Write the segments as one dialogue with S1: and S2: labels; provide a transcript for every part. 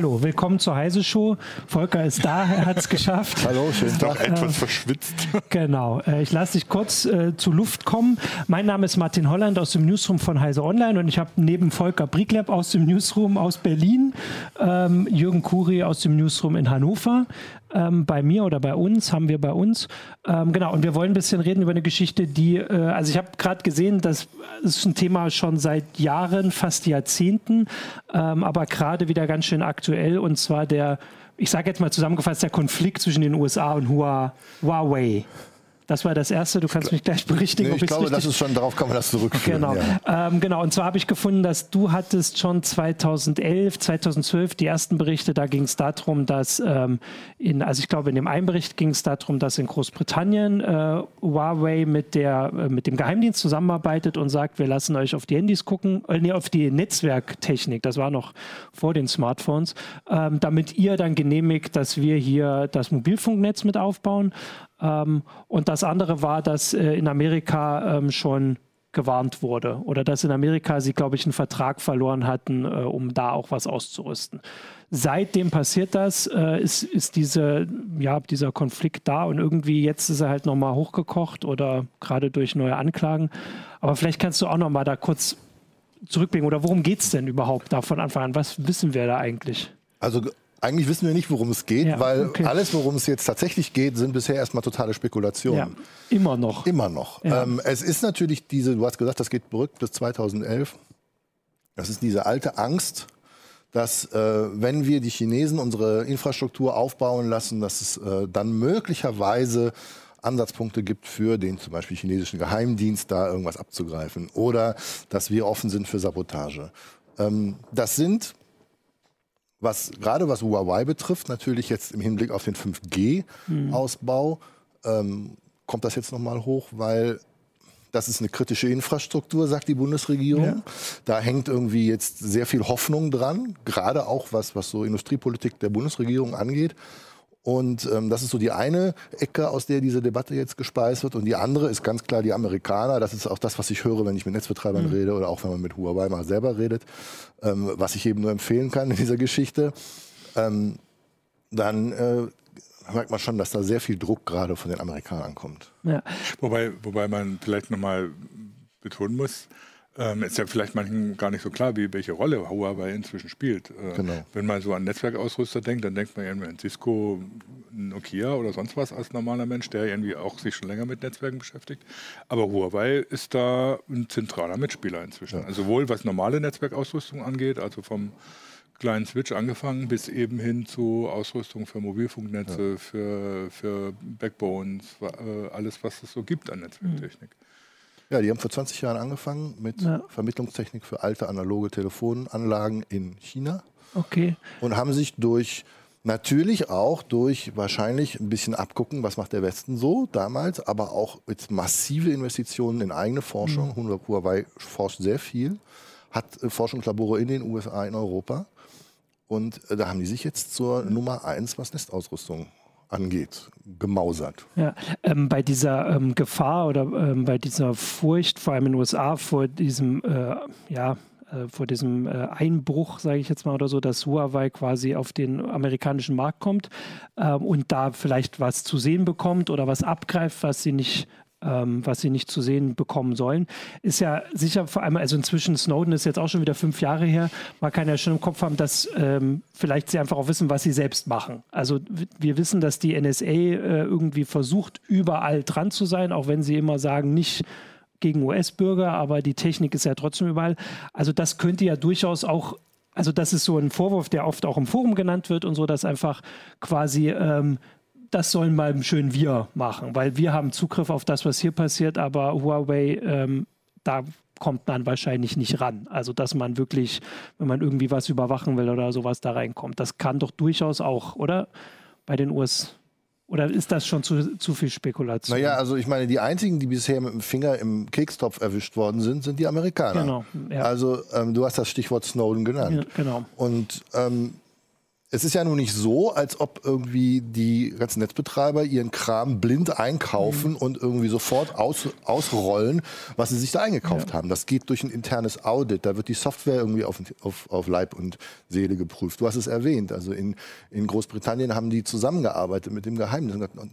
S1: hallo, willkommen zur Heise Show. Volker ist da, er hat es geschafft.
S2: hallo, schön.
S3: Doch etwas verschwitzt.
S1: Genau, äh, ich lasse dich kurz äh, zu Luft kommen. Mein Name ist Martin Holland aus dem Newsroom von Heise Online und ich habe neben Volker Briegleb aus dem Newsroom aus Berlin, ähm, Jürgen Kuri aus dem Newsroom in Hannover ähm, bei mir oder bei uns, haben wir bei uns. Ähm, genau, und wir wollen ein bisschen reden über eine Geschichte, die, äh, also ich habe gerade gesehen, das ist ein Thema schon seit Jahren, fast Jahrzehnten, ähm, aber gerade wieder ganz schön aktuell und zwar der, ich sage jetzt mal zusammengefasst, der Konflikt zwischen den USA und Huawei. Das war das Erste. Du kannst mich gleich berichtigen.
S2: Nee, ich glaube, das ist schon, darauf kann man das zurückführen.
S1: Genau. Ja. Ähm, genau. Und zwar habe ich gefunden, dass du hattest schon 2011, 2012 die ersten Berichte, da ging es darum, dass ähm, in, also ich glaube, in dem einen Bericht ging es darum, dass in Großbritannien äh, Huawei mit, der, äh, mit dem Geheimdienst zusammenarbeitet und sagt, wir lassen euch auf die Handys gucken, äh, nee, auf die Netzwerktechnik, das war noch vor den Smartphones, ähm, damit ihr dann genehmigt, dass wir hier das Mobilfunknetz mit aufbauen. Ähm, und das andere war, dass äh, in Amerika ähm, schon gewarnt wurde oder dass in Amerika sie, glaube ich, einen Vertrag verloren hatten, äh, um da auch was auszurüsten. Seitdem passiert das, äh, ist, ist diese, ja, dieser Konflikt da und irgendwie jetzt ist er halt nochmal hochgekocht oder gerade durch neue Anklagen. Aber vielleicht kannst du auch nochmal da kurz zurückblicken oder worum geht es denn überhaupt da von Anfang an? Was wissen wir da eigentlich?
S2: Also eigentlich wissen wir nicht, worum es geht, ja, weil okay. alles, worum es jetzt tatsächlich geht, sind bisher erstmal totale Spekulationen. Ja,
S1: immer noch.
S2: Immer noch. Ja. Ähm, es ist natürlich diese, du hast gesagt, das geht zurück bis 2011. Das ist diese alte Angst, dass äh, wenn wir die Chinesen unsere Infrastruktur aufbauen lassen, dass es äh, dann möglicherweise Ansatzpunkte gibt für den zum Beispiel chinesischen Geheimdienst, da irgendwas abzugreifen. Oder dass wir offen sind für Sabotage. Ähm, das sind was gerade was Huawei betrifft, natürlich jetzt im Hinblick auf den 5G-Ausbau, mhm. ähm, kommt das jetzt nochmal hoch, weil das ist eine kritische Infrastruktur, sagt die Bundesregierung. Ja. Da hängt irgendwie jetzt sehr viel Hoffnung dran, gerade auch was, was so Industriepolitik der Bundesregierung angeht. Und ähm, das ist so die eine Ecke, aus der diese Debatte jetzt gespeist wird. Und die andere ist ganz klar die Amerikaner. Das ist auch das, was ich höre, wenn ich mit Netzbetreibern mhm. rede oder auch wenn man mit Huawei mal selber redet, ähm, was ich eben nur empfehlen kann in dieser Geschichte. Ähm, dann äh, merkt man schon, dass da sehr viel Druck gerade von den Amerikanern kommt.
S3: Ja. Wobei, wobei man vielleicht nochmal betonen muss, ähm, ist ja vielleicht manchen gar nicht so klar, wie, welche Rolle Huawei inzwischen spielt. Äh, genau. Wenn man so an Netzwerkausrüster denkt, dann denkt man irgendwie an Cisco, Nokia oder sonst was als normaler Mensch, der irgendwie auch sich schon länger mit Netzwerken beschäftigt. Aber Huawei ist da ein zentraler Mitspieler inzwischen. Ja. Also sowohl was normale Netzwerkausrüstung angeht, also vom kleinen Switch angefangen bis eben hin zu Ausrüstung für Mobilfunknetze, ja. für, für Backbones, äh, alles, was es so gibt an Netzwerktechnik. Mhm.
S2: Ja, die haben vor 20 Jahren angefangen mit ja. Vermittlungstechnik für alte analoge Telefonanlagen in China.
S1: Okay.
S2: Und haben sich durch Natürlich auch durch wahrscheinlich ein bisschen abgucken, was macht der Westen so damals, aber auch mit massive Investitionen in eigene Forschung. Mhm. Huawei forscht sehr viel, hat äh, Forschungslabore in den USA, in Europa. Und äh, da haben die sich jetzt zur Nummer eins, was Nestausrüstung angeht, gemausert.
S1: Ja, ähm, bei dieser ähm, Gefahr oder ähm, bei dieser Furcht, vor allem in den USA, vor diesem, äh, ja, äh, vor diesem äh, Einbruch, sage ich jetzt mal oder so, dass Huawei quasi auf den amerikanischen Markt kommt ähm, und da vielleicht was zu sehen bekommt oder was abgreift, was sie nicht ähm, was sie nicht zu sehen bekommen sollen. Ist ja sicher vor allem, also inzwischen Snowden ist jetzt auch schon wieder fünf Jahre her. Man kann ja schon im Kopf haben, dass ähm, vielleicht sie einfach auch wissen, was sie selbst machen. Also wir wissen, dass die NSA äh, irgendwie versucht, überall dran zu sein, auch wenn sie immer sagen, nicht gegen US-Bürger, aber die Technik ist ja trotzdem überall. Also das könnte ja durchaus auch also das ist so ein Vorwurf, der oft auch im Forum genannt wird und so, dass einfach quasi ähm, das sollen mal schön wir machen, weil wir haben Zugriff auf das, was hier passiert, aber Huawei, ähm, da kommt man wahrscheinlich nicht ran. Also, dass man wirklich, wenn man irgendwie was überwachen will oder sowas, da reinkommt. Das kann doch durchaus auch, oder? Bei den US. Oder ist das schon zu, zu viel Spekulation?
S2: Naja, also ich meine, die einzigen, die bisher mit dem Finger im Kekstopf erwischt worden sind, sind die Amerikaner. Genau. Ja. Also ähm, du hast das Stichwort Snowden genannt. Ja,
S1: genau.
S2: Und ähm, es ist ja nun nicht so, als ob irgendwie die ganzen Netzbetreiber ihren Kram blind einkaufen mhm. und irgendwie sofort aus, ausrollen, was sie sich da eingekauft ja. haben. Das geht durch ein internes Audit. Da wird die Software irgendwie auf, auf, auf Leib und Seele geprüft. Du hast es erwähnt. Also in, in Großbritannien haben die zusammengearbeitet mit dem Geheimnis. Und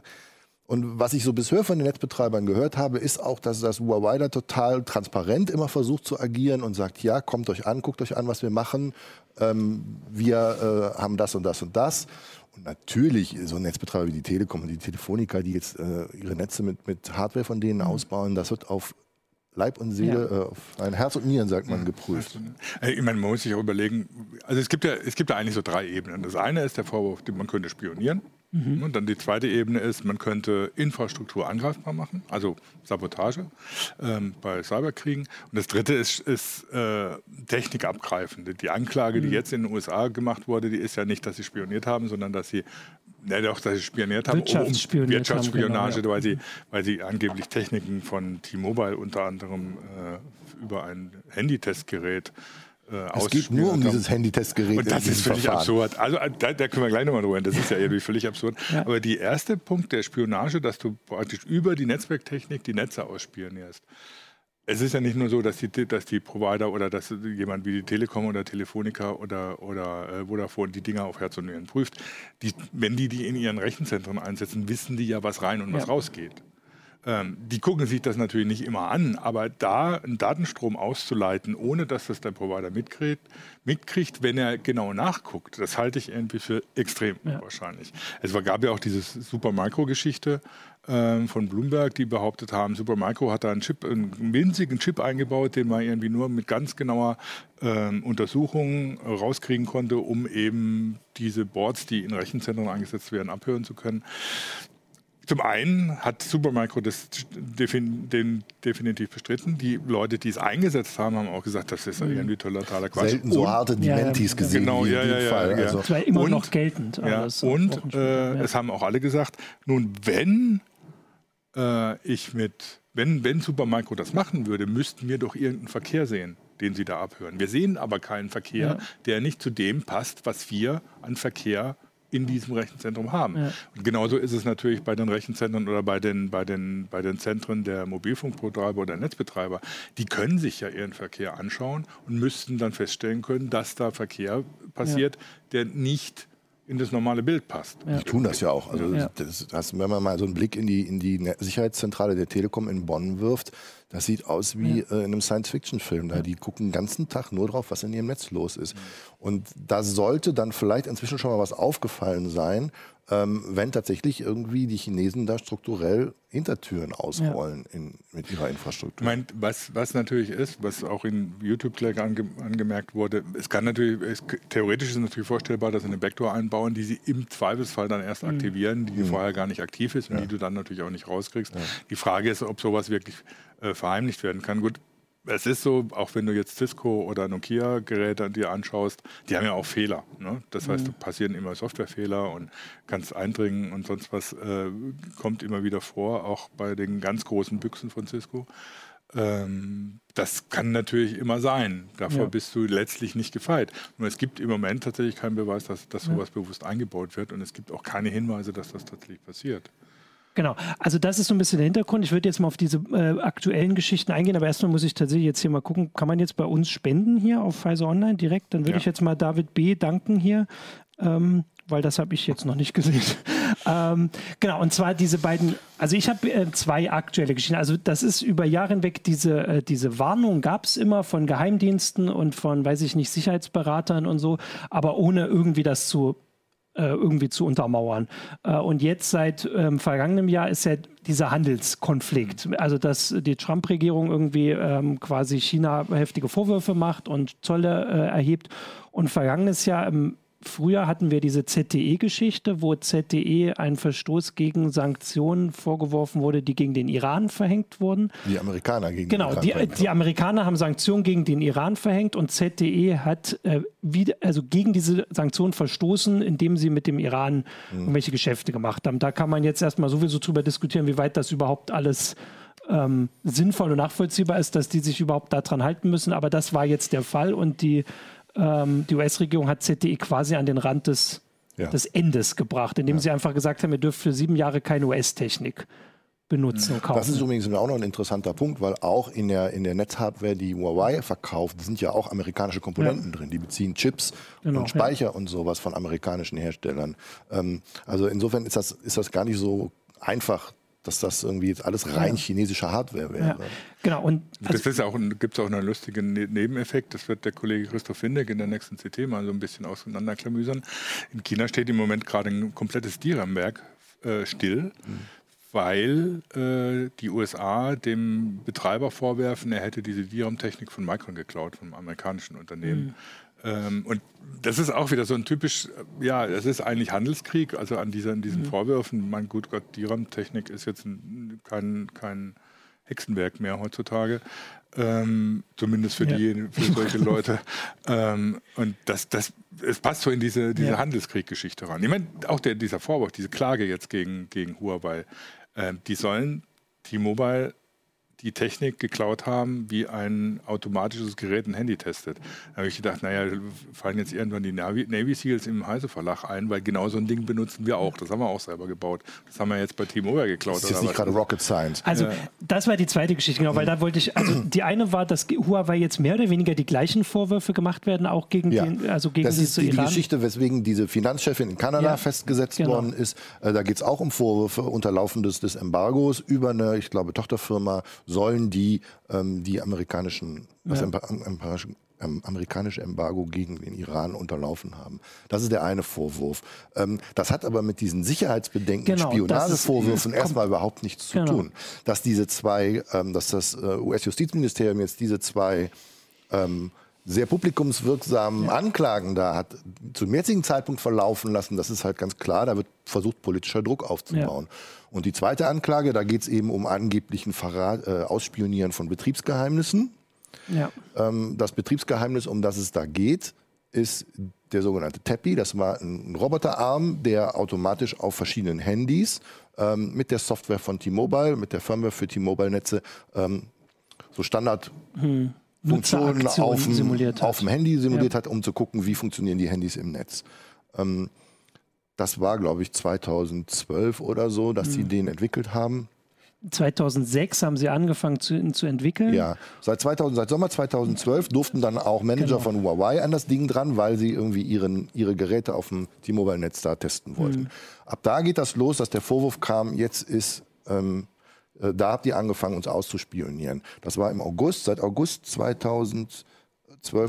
S2: und was ich so bisher von den Netzbetreibern gehört habe, ist auch, dass das Huawei da total transparent immer versucht zu agieren und sagt, ja, kommt euch an, guckt euch an, was wir machen. Ähm, wir äh, haben das und das und das. Und natürlich so Netzbetreiber wie die Telekom und die Telefonica, die jetzt äh, ihre Netze mit, mit Hardware von denen mhm. ausbauen, das wird auf Leib und Seele, ja. äh, auf ein Herz und Nieren, sagt man, geprüft.
S3: Ich meine, man muss sich auch überlegen, also es gibt ja, es gibt ja eigentlich so drei Ebenen. Das eine ist der Vorwurf, man könnte spionieren. Mhm. Und dann die zweite Ebene ist, man könnte Infrastruktur angreifbar machen, also Sabotage ähm, bei Cyberkriegen. Und das dritte ist, ist äh, Technik abgreifen. Die Anklage, die mhm. jetzt in den USA gemacht wurde, die ist ja nicht, dass sie spioniert haben, sondern dass sie ja, doch, dass sie spioniert haben,
S1: Wirtschaftsspionage,
S3: Wirtschaftsspionage haben, genau, weil, sie, weil sie angeblich Techniken von T-Mobile unter anderem äh, über ein Handytestgerät
S2: äh, es geht nur um dieses Handytestgerät.
S3: Und das ist völlig Verfahren. absurd. Also äh, da, da, können wir gleich nochmal drüber Das ist ja irgendwie völlig absurd. Ja. Aber der erste Punkt der Spionage, dass du praktisch über die Netzwerktechnik die Netze ausspionierst. Es ist ja nicht nur so, dass die, dass die Provider oder dass jemand wie die Telekom oder Telefonica oder, oder äh, Vodafone die Dinger auf Herz und Nieren prüft. Die, wenn die die in ihren Rechenzentren einsetzen, wissen die ja, was rein und ja. was rausgeht. Ähm, die gucken sich das natürlich nicht immer an, aber da einen Datenstrom auszuleiten, ohne dass das der Provider mitkriegt, mitkriegt wenn er genau nachguckt, das halte ich irgendwie für extrem ja. wahrscheinlich. Es gab ja auch diese Supermicro-Geschichte ähm, von Bloomberg, die behauptet haben, Supermicro hat da einen Chip, einen winzigen Chip eingebaut, den man irgendwie nur mit ganz genauer ähm, Untersuchung rauskriegen konnte, um eben diese Boards, die in Rechenzentren eingesetzt werden, abhören zu können. Zum einen hat Supermicro das defin den definitiv bestritten. Die Leute, die es eingesetzt haben, haben auch gesagt, das ist mhm. irgendwie totaler Quatsch.
S2: Selten so harte Dementis ja, gesehen
S3: genau, wie ja, in dem ja, Fall.
S1: Ja, also. Das war immer und, noch geltend.
S3: Ja, und äh, es haben auch alle gesagt, nun, wenn äh, ich mit, wenn, wenn Supermicro das machen würde, müssten wir doch irgendeinen Verkehr sehen den sie da abhören. Wir sehen aber keinen Verkehr, der nicht zu dem passt, was wir an Verkehr in diesem Rechenzentrum haben. Ja. Und genauso ist es natürlich bei den Rechenzentren oder bei den, bei den, bei den Zentren der Mobilfunkbetreiber oder Netzbetreiber. Die können sich ja ihren Verkehr anschauen und müssten dann feststellen können, dass da Verkehr passiert, ja. der nicht in das normale Bild passt.
S2: Ja. Die tun das ja auch. Also das, das, wenn man mal so einen Blick in die, in die Sicherheitszentrale der Telekom in Bonn wirft, das sieht aus wie äh, in einem Science-Fiction-Film. Da die gucken den ganzen Tag nur drauf, was in ihrem Netz los ist. Und da sollte dann vielleicht inzwischen schon mal was aufgefallen sein, ähm, wenn tatsächlich irgendwie die Chinesen da strukturell Hintertüren ausrollen ja. in, mit ihrer Infrastruktur.
S3: Mein, was, was natürlich ist, was auch in YouTube gleich ange, angemerkt wurde, es kann natürlich, es, theoretisch ist es natürlich vorstellbar, dass sie eine Backdoor einbauen, die sie im Zweifelsfall dann erst mhm. aktivieren, die mhm. vorher gar nicht aktiv ist und ja. die du dann natürlich auch nicht rauskriegst. Ja. Die Frage ist, ob sowas wirklich äh, verheimlicht werden kann. Gut, es ist so, auch wenn du jetzt Cisco oder Nokia-Geräte dir anschaust, die haben ja auch Fehler. Ne? Das heißt, mhm. passieren immer Softwarefehler und kannst eindringen und sonst was äh, kommt immer wieder vor, auch bei den ganz großen Büchsen von Cisco. Ähm, das kann natürlich immer sein. Davor ja. bist du letztlich nicht gefeit. Nur es gibt im Moment tatsächlich keinen Beweis, dass, dass sowas ja. bewusst eingebaut wird und es gibt auch keine Hinweise, dass das tatsächlich passiert.
S1: Genau, also das ist so ein bisschen der Hintergrund. Ich würde jetzt mal auf diese äh, aktuellen Geschichten eingehen, aber erstmal muss ich tatsächlich jetzt hier mal gucken, kann man jetzt bei uns spenden hier auf Pfizer Online direkt? Dann würde ja. ich jetzt mal David B. danken hier, ähm, weil das habe ich jetzt noch nicht gesehen. ähm, genau, und zwar diese beiden, also ich habe äh, zwei aktuelle Geschichten. Also das ist über Jahre hinweg, diese, äh, diese Warnung gab es immer von Geheimdiensten und von, weiß ich nicht, Sicherheitsberatern und so, aber ohne irgendwie das zu irgendwie zu untermauern. Äh, und jetzt seit ähm, vergangenem Jahr ist ja dieser Handelskonflikt. Also, dass die Trump-Regierung irgendwie ähm, quasi China heftige Vorwürfe macht und Zölle äh, erhebt. Und vergangenes Jahr im Früher hatten wir diese ZTE-Geschichte, wo ZTE ein Verstoß gegen Sanktionen vorgeworfen wurde, die gegen den Iran verhängt wurden.
S2: Die Amerikaner gegen
S1: genau, den Iran. Genau, die, die Amerikaner haben Sanktionen gegen den Iran verhängt und ZTE hat äh, wieder, also gegen diese Sanktionen verstoßen, indem sie mit dem Iran mhm. irgendwelche Geschäfte gemacht haben. Da kann man jetzt erstmal sowieso drüber diskutieren, wie weit das überhaupt alles ähm, sinnvoll und nachvollziehbar ist, dass die sich überhaupt daran halten müssen. Aber das war jetzt der Fall und die ähm, die US-Regierung hat ZTE quasi an den Rand des ja. des Endes gebracht, indem ja. sie einfach gesagt haben, ihr dürft für sieben Jahre keine US-Technik benutzen und kaufen.
S2: Das ist übrigens auch noch ein interessanter Punkt, weil auch in der, in der Netzhardware, die Huawei verkauft, sind ja auch amerikanische Komponenten ja. drin. Die beziehen Chips genau, und Speicher ja. und sowas von amerikanischen Herstellern. Ähm, also insofern ist das, ist das gar nicht so einfach, dass das irgendwie jetzt alles rein ja. chinesische Hardware wäre. Ja.
S1: Genau. Und
S3: also das auch gibt es auch einen lustigen ne-, Nebeneffekt. Das wird der Kollege Christoph Windeck in der nächsten CT mal so ein bisschen auseinanderklamüsern. In China steht im Moment gerade ein komplettes DRAM-Werk äh, still. Mhm weil äh, die USA dem Betreiber vorwerfen, er hätte diese DRAM-Technik von Micron geklaut, vom amerikanischen Unternehmen. Mhm. Ähm, und das ist auch wieder so ein typisch, ja, es ist eigentlich Handelskrieg, also an dieser, diesen mhm. Vorwürfen. Mein gut Gott, DRAM-Technik ist jetzt ein, kein, kein Hexenwerk mehr heutzutage. Ähm, zumindest für, ja. die, für solche Leute. ähm, und das, das, es passt so in diese, diese ja. Handelskrieg-Geschichte ran. Ich meine, auch der, dieser Vorwurf, diese Klage jetzt gegen, gegen Huawei, äh, die sollen T-Mobile die Technik geklaut haben, wie ein automatisches Gerät ein Handy testet. Da habe ich gedacht, naja, fallen jetzt irgendwann die Navy, Navy Seals im Heise Verlag ein, weil genau so ein Ding benutzen wir auch. Das haben wir auch selber gebaut. Das haben wir jetzt bei T-Mobile geklaut. Das
S2: ist jetzt nicht gerade Rocket Science.
S1: Also ja. das war die zweite Geschichte, genau, weil da wollte ich, also die eine war, dass Huawei jetzt mehr oder weniger die gleichen Vorwürfe gemacht werden, auch gegen
S2: ja.
S1: den, also gegen
S2: das ist die, die Geschichte, weswegen diese Finanzchefin in Kanada ja. festgesetzt genau. worden ist. Äh, da geht es auch um Vorwürfe unter Laufen des, des Embargos über eine, ich glaube, Tochterfirma sollen die ähm, die amerikanischen, das ja. ähm, amerikanische Embargo gegen den Iran unterlaufen haben. Das ist der eine Vorwurf. Ähm, das hat aber mit diesen Sicherheitsbedenken, genau, Spionagevorwürfen erstmal überhaupt nichts zu genau. tun. Dass diese zwei, ähm, dass das äh, US-Justizministerium jetzt diese zwei ähm, sehr publikumswirksamen ja. Anklagen da hat zum jetzigen Zeitpunkt verlaufen lassen, das ist halt ganz klar, da wird versucht, politischer Druck aufzubauen. Ja. Und die zweite Anklage, da geht es eben um angeblichen Verrat, äh, Ausspionieren von Betriebsgeheimnissen. Ja. Ähm, das Betriebsgeheimnis, um das es da geht, ist der sogenannte TEPI. Das war ein Roboterarm, der automatisch auf verschiedenen Handys ähm, mit der Software von T-Mobile, mit der Firmware für T-Mobile-Netze ähm, so Standard hm. Funktionen auf dem, auf dem Handy simuliert ja. hat, um zu gucken, wie funktionieren die Handys im Netz. Ähm, das war, glaube ich, 2012 oder so, dass mhm. sie den entwickelt haben.
S1: 2006 haben sie angefangen zu, zu entwickeln.
S2: Ja, seit, 2000, seit Sommer 2012 durften dann auch Manager genau. von Huawei an das Ding dran, weil sie irgendwie ihren, ihre Geräte auf dem T-Mobile-Netz da testen wollten. Mhm. Ab da geht das los, dass der Vorwurf kam, jetzt ist ähm, äh, da habt ihr angefangen, uns auszuspionieren. Das war im August, seit August 2012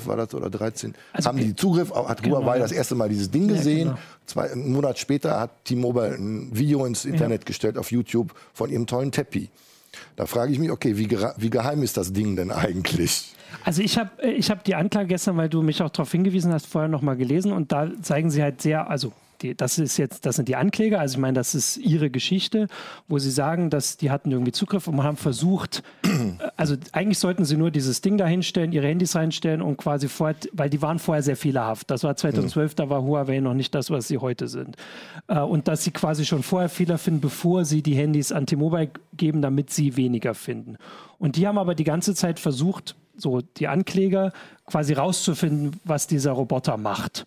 S2: war das oder 13, also, haben die Zugriff, hat genau, Huawei das erste Mal dieses Ding gesehen. Ja, genau. Zwei, einen Monat später hat T-Mobile ein Video ins Internet ja. gestellt auf YouTube von ihrem tollen Teppich. Da frage ich mich, okay, wie, wie geheim ist das Ding denn eigentlich?
S1: Also ich habe äh, ich hab die Anklage gestern, weil du mich auch darauf hingewiesen hast, vorher nochmal gelesen und da zeigen sie halt sehr, also die, das ist jetzt, das sind die Ankläger, also ich meine, das ist ihre Geschichte, wo sie sagen, dass die hatten irgendwie Zugriff und haben versucht, also eigentlich sollten sie nur dieses Ding da hinstellen, ihre Handys reinstellen und quasi vorher, weil die waren vorher sehr fehlerhaft. Das war 2012, mhm. da war Huawei noch nicht das, was sie heute sind. Äh, und dass sie quasi schon vorher Fehler finden, bevor sie die Handys an T-Mobile geben, damit sie weniger finden. Und die haben aber die ganze Zeit versucht, so die Ankläger quasi rauszufinden, was dieser Roboter macht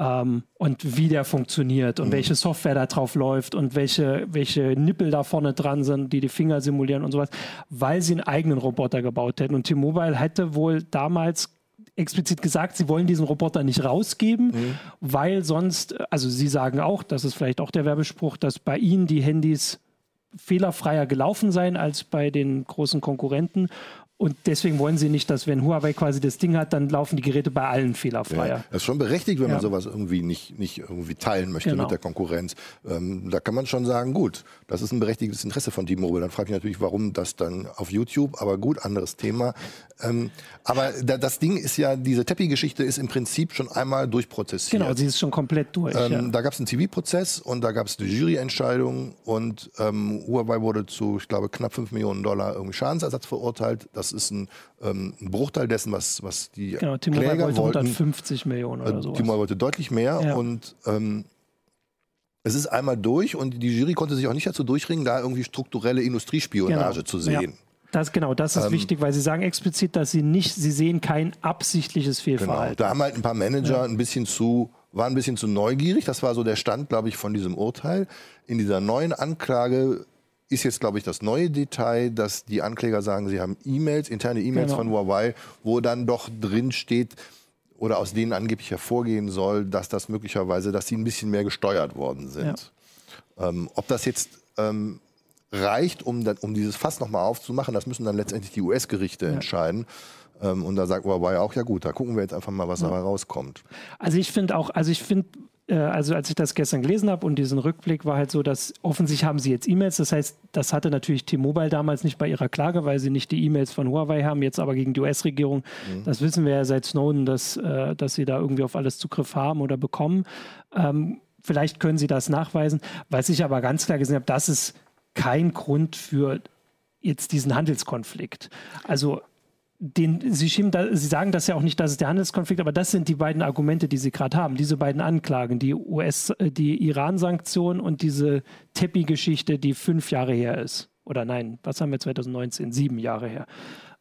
S1: ähm, und wie der funktioniert und mhm. welche Software da drauf läuft und welche, welche Nippel da vorne dran sind, die die Finger simulieren und sowas, weil sie einen eigenen Roboter gebaut hätten. Und T-Mobile hätte wohl damals explizit gesagt, sie wollen diesen Roboter nicht rausgeben, mhm. weil sonst, also sie sagen auch, das ist vielleicht auch der Werbespruch, dass bei ihnen die Handys fehlerfreier gelaufen seien als bei den großen Konkurrenten und deswegen wollen sie nicht, dass wenn Huawei quasi das Ding hat, dann laufen die Geräte bei allen fehlerfreier. Ja,
S2: das ist schon berechtigt, wenn ja. man sowas irgendwie nicht, nicht irgendwie teilen möchte genau. mit der Konkurrenz. Ähm, da kann man schon sagen, gut, das ist ein berechtigtes Interesse von T-Mobile. Dann frage ich natürlich, warum das dann auf YouTube, aber gut, anderes Thema. Ähm, aber da, das Ding ist ja, diese Teppi-Geschichte ist im Prinzip schon einmal durchprozessiert.
S1: Genau, sie ist schon komplett durch. Ähm,
S2: ja. Da gab es einen TV-Prozess und da gab es eine Juryentscheidung und ähm, Huawei wurde zu, ich glaube, knapp 5 Millionen Dollar irgendwie Schadensersatz verurteilt. Das das ist ein, ähm, ein Bruchteil dessen, was, was die genau, Timo Kläger wollte wollten.
S1: 150 Millionen oder so.
S2: Äh, Timo wollte deutlich mehr ja. und ähm, es ist einmal durch und die Jury konnte sich auch nicht dazu durchringen, da irgendwie strukturelle Industriespionage genau. zu sehen. Ja.
S1: Das, genau, das ist ähm, wichtig, weil Sie sagen explizit, dass Sie nicht, Sie sehen kein absichtliches Fehlverhalten.
S2: Genau, da haben halt ein paar Manager ja. ein bisschen zu war ein bisschen zu neugierig. Das war so der Stand, glaube ich, von diesem Urteil. In dieser neuen Anklage ist jetzt, glaube ich, das neue Detail, dass die Ankläger sagen, sie haben E-Mails, interne E-Mails genau. von Huawei, wo dann doch drin steht oder aus denen angeblich hervorgehen soll, dass das möglicherweise, dass sie ein bisschen mehr gesteuert worden sind. Ja. Ähm, ob das jetzt ähm, reicht, um, dann, um dieses Fass nochmal aufzumachen, das müssen dann letztendlich die US-Gerichte ja. entscheiden. Ähm, und da sagt Huawei auch, ja gut, da gucken wir jetzt einfach mal, was ja. dabei rauskommt.
S1: Also ich finde auch, also ich finde, also als ich das gestern gelesen habe und diesen Rückblick war halt so, dass offensichtlich haben sie jetzt E-Mails. Das heißt, das hatte natürlich T-Mobile damals nicht bei ihrer Klage, weil sie nicht die E-Mails von Huawei haben, jetzt aber gegen die US-Regierung. Mhm. Das wissen wir ja seit Snowden, dass, äh, dass sie da irgendwie auf alles Zugriff haben oder bekommen. Ähm, vielleicht können sie das nachweisen. Was ich aber ganz klar gesehen habe, das ist kein Grund für jetzt diesen Handelskonflikt. Also den, Sie, schieben da, Sie sagen das ja auch nicht, dass es der Handelskonflikt, aber das sind die beiden Argumente, die Sie gerade haben. Diese beiden Anklagen, die US, äh, die Iran-Sanktion und diese Tepi-Geschichte, die fünf Jahre her ist. Oder nein, was haben wir 2019? Sieben Jahre her.